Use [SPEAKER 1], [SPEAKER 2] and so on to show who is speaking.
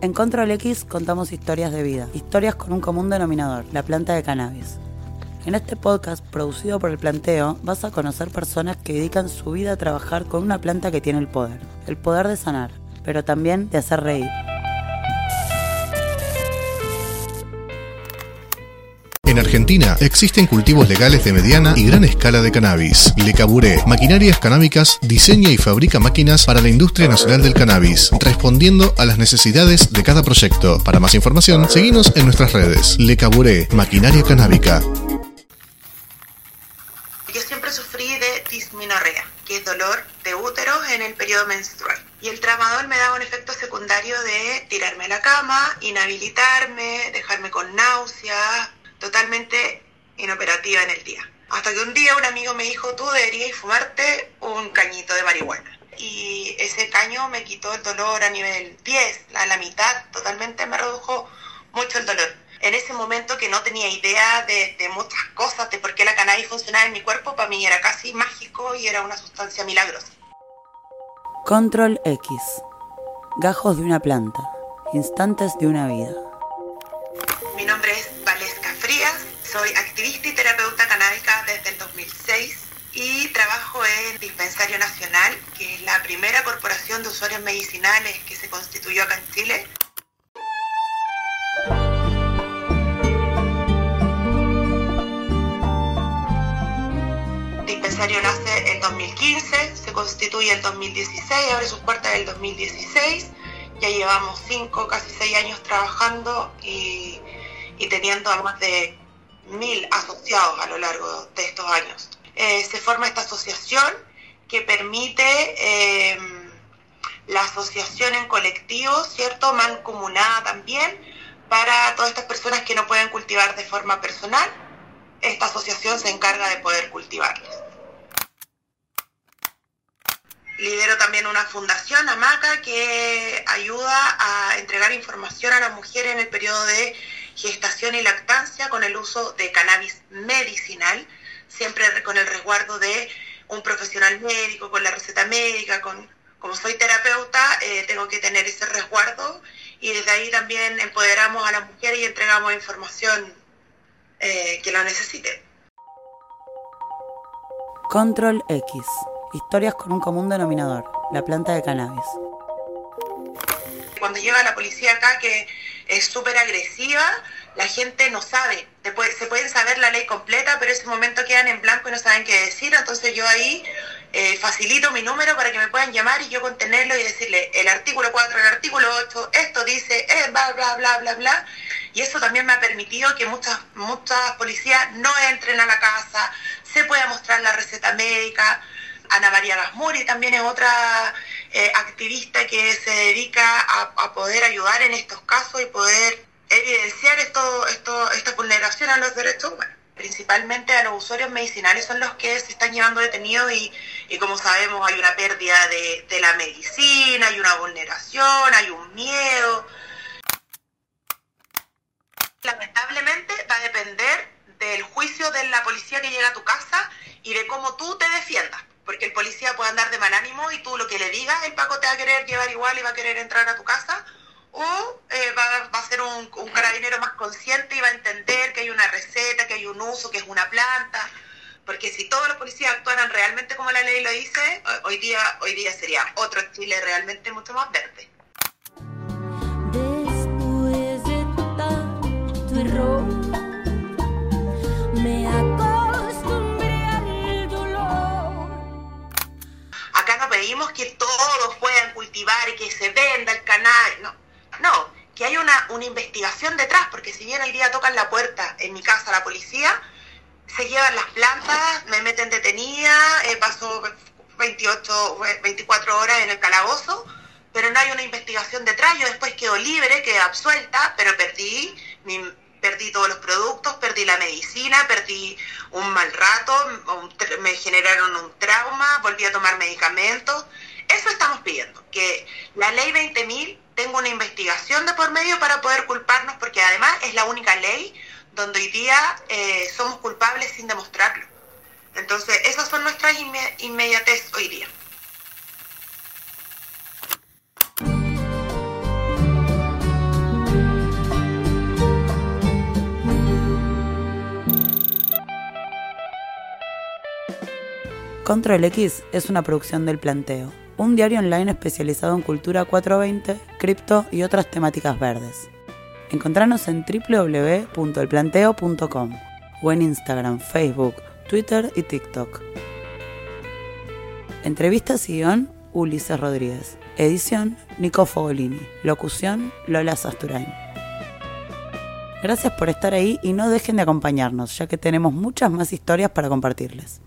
[SPEAKER 1] En Control X contamos historias de vida, historias con un común denominador, la planta de cannabis. En este podcast, producido por el planteo, vas a conocer personas que dedican su vida a trabajar con una planta que tiene el poder, el poder de sanar, pero también de hacer reír.
[SPEAKER 2] En Argentina existen cultivos legales de mediana y gran escala de cannabis. Le Caburé, Maquinarias Canábicas, diseña y fabrica máquinas para la industria nacional del cannabis, respondiendo a las necesidades de cada proyecto. Para más información, seguinos en nuestras redes. Le Caburé, Maquinaria Canábica.
[SPEAKER 3] Yo siempre sufrí de disminorrea, que es dolor de útero en el periodo menstrual. Y el tramador me daba un efecto secundario de tirarme a la cama, inhabilitarme, dejarme con náuseas, totalmente inoperativa en el día. Hasta que un día un amigo me dijo, tú deberías fumarte un cañito de marihuana. Y ese caño me quitó el dolor a nivel 10, a la mitad, totalmente me redujo mucho el dolor. En ese momento que no tenía idea de, de muchas cosas, de por qué la cannabis funcionaba en mi cuerpo, para mí era casi mágico y era una sustancia milagrosa.
[SPEAKER 1] Control X. Gajos de una planta. Instantes de una vida.
[SPEAKER 3] Soy activista y terapeuta canábica desde el 2006 y trabajo en Dispensario Nacional, que es la primera corporación de usuarios medicinales que se constituyó acá en Chile. Dispensario nace en 2015, se constituye en 2016, abre sus puertas en el 2016. Ya llevamos 5, casi 6 años trabajando y teniendo a más de mil asociados a lo largo de estos años. Eh, se forma esta asociación que permite eh, la asociación en colectivo, ¿cierto? Mancomunada también para todas estas personas que no pueden cultivar de forma personal. Esta asociación se encarga de poder cultivarlas. Lidero también una fundación, AMACA, que ayuda a entregar información a las mujeres en el periodo de gestación y lactancia con el uso de cannabis medicinal, siempre con el resguardo de un profesional médico, con la receta médica, con, como soy terapeuta, eh, tengo que tener ese resguardo y desde ahí también empoderamos a las mujeres y entregamos información eh, que lo necesite.
[SPEAKER 1] Control X. Historias con un común denominador, la planta de cannabis.
[SPEAKER 3] Cuando llega la policía acá, que es súper agresiva, la gente no sabe. se pueden saber la ley completa, pero en ese momento quedan en blanco y no saben qué decir. Entonces yo ahí eh, facilito mi número para que me puedan llamar y yo contenerlo y decirle el artículo 4, el artículo 8, esto dice, eh, bla, bla, bla, bla, bla. Y eso también me ha permitido que muchas, muchas policías no entren a la casa, se pueda mostrar la receta médica. Ana María Gasmuri también es otra eh, activista que se dedica a, poder ayudar en estos casos y poder evidenciar esto, esto, esta vulneración a los derechos humanos. Principalmente a los usuarios medicinales son los que se están llevando detenidos y, y como sabemos hay una pérdida de, de la medicina, hay una vulneración, hay un miedo. Lamentablemente va a depender del juicio de la policía que llega a tu casa y de cómo tú te defiendas porque el policía puede andar de mal ánimo y tú lo que le digas, el Paco te va a querer llevar igual y va a querer entrar a tu casa, o eh, va, a ser un, carabinero más consciente y va a entender que hay una receta, que hay un uso, que es una planta, porque si todos los policías actuaran realmente como la ley lo dice, hoy día, hoy día sería otro Chile realmente mucho más verde.
[SPEAKER 4] Después de tanto error, me
[SPEAKER 3] que todos puedan cultivar y que se venda el canal, no, no, que haya una, una investigación detrás, porque si bien el día tocan la puerta en mi casa la policía, se llevan las plantas, me meten detenida, eh, paso 28, 24 horas en el calabozo, pero no hay una investigación detrás, yo después quedo libre, quedo absuelta, pero perdí perdí todos los productos, perdí la medicina, perdí un mal rato, me generaron un trauma, volví a tomar medicamentos. Eso estamos pidiendo, que la ley 20.000 tenga una investigación de por medio para poder culparnos, porque además es la única ley donde hoy día eh, somos culpables sin demostrarlo. Entonces, esas son nuestras inmediatez hoy día.
[SPEAKER 1] Control X es una producción del Planteo, un diario online especializado en cultura 420, cripto y otras temáticas verdes. Encontranos en www.elplanteo.com o en Instagram, Facebook, Twitter y TikTok. Entrevistas y guion, Ulises Rodríguez. Edición, Nico Fogolini. Locución, Lola Sasturain. Gracias por estar ahí y no dejen de acompañarnos, ya que tenemos muchas más historias para compartirles.